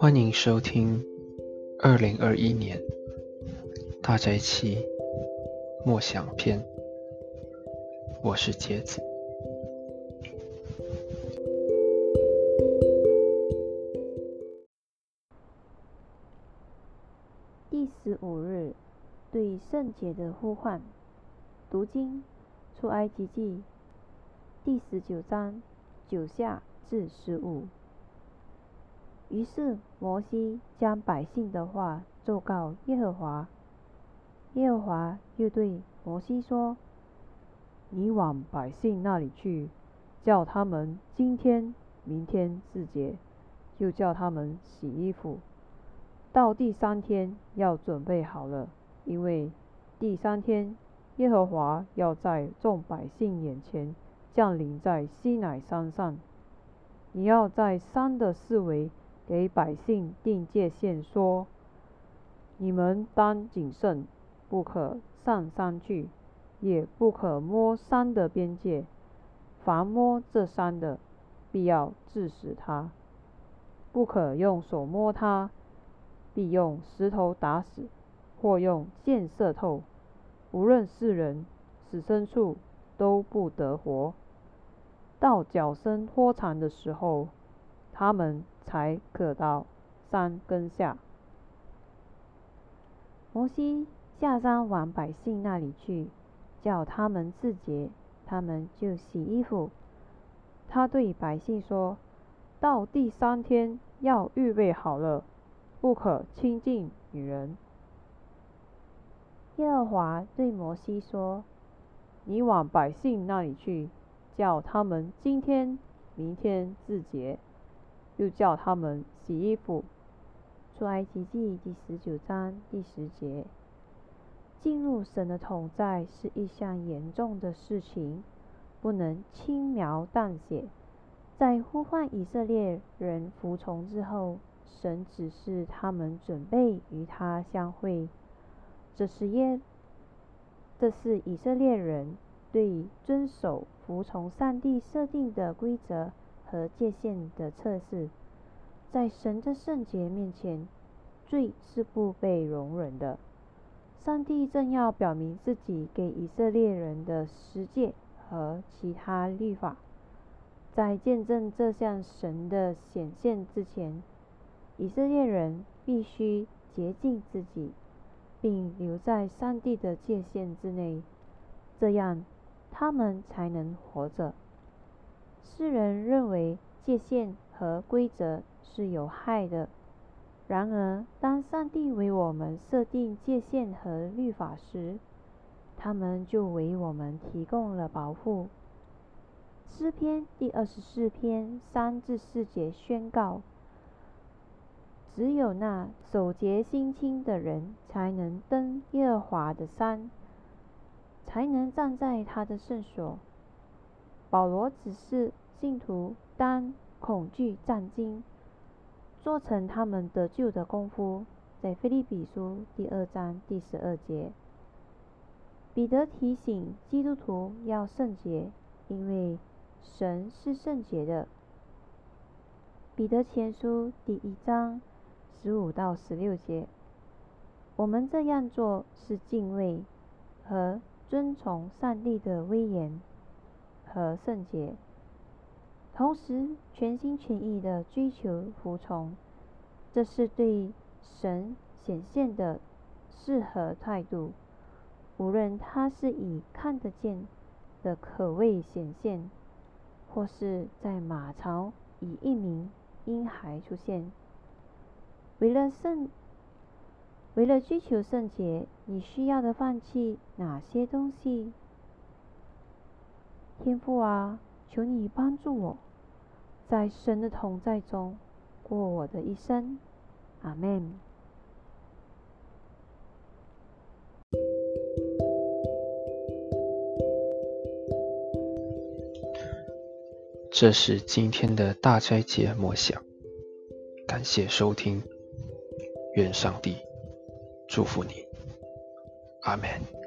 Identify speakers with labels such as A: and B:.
A: 欢迎收听二零二一年大斋期默想篇，我是杰子。
B: 第十五日，对圣洁的呼唤。读经出埃及记第十九章九下至十五。于是摩西将百姓的话奏告耶和华。耶和华又对摩西说：“你往百姓那里去，叫他们今天、明天自洁，又叫他们洗衣服。到第三天要准备好了，因为第三天耶和华要在众百姓眼前降临在西乃山上。你要在山的四围。”给百姓定界限，说：你们当谨慎，不可上山去，也不可摸山的边界。凡摸这山的，必要致死他；不可用手摸他，必用石头打死，或用箭射透。无论是人、是牲畜，都不得活。到脚生脱残的时候，他们。才可到山根下。摩西下山往百姓那里去，叫他们自洁，他们就洗衣服。他对百姓说：“到第三天要预备好了，不可亲近女人。”耶和华对摩西说：“你往百姓那里去，叫他们今天、明天自洁。”又叫他们洗衣服。出埃及记第十九章第十节，进入神的统在是一项严重的事情，不能轻描淡写。在呼唤以色列人服从之后，神指示他们准备与他相会。这是耶，这是以色列人对遵守服从上帝设定的规则。和界限的测试，在神的圣洁面前，罪是不被容忍的。上帝正要表明自己给以色列人的十诫和其他律法，在见证这项神的显现之前，以色列人必须洁净自己，并留在上帝的界限之内，这样他们才能活着。世人认为界限和规则是有害的，然而当上帝为我们设定界限和律法时，他们就为我们提供了保护。诗篇第二十四篇三至四节宣告：只有那守节心清的人，才能登耶和华的山，才能站在他的圣所。保罗指示信徒当恐惧战惊，做成他们得救的功夫，在腓立比书第二章第十二节。彼得提醒基督徒要圣洁，因为神是圣洁的。彼得前书第一章十五到十六节。我们这样做是敬畏和遵从上帝的威严。和圣洁，同时全心全意的追求服从，这是对神显现的适合态度。无论他是以看得见的可谓显现，或是在马槽以一名婴孩出现。为了圣，为了追求圣洁，你需要的放弃哪些东西？天父啊，求你帮助我，在神的同在中过我的一生。阿门。
A: 这是今天的大斋节默想，感谢收听，愿上帝祝福你。阿门。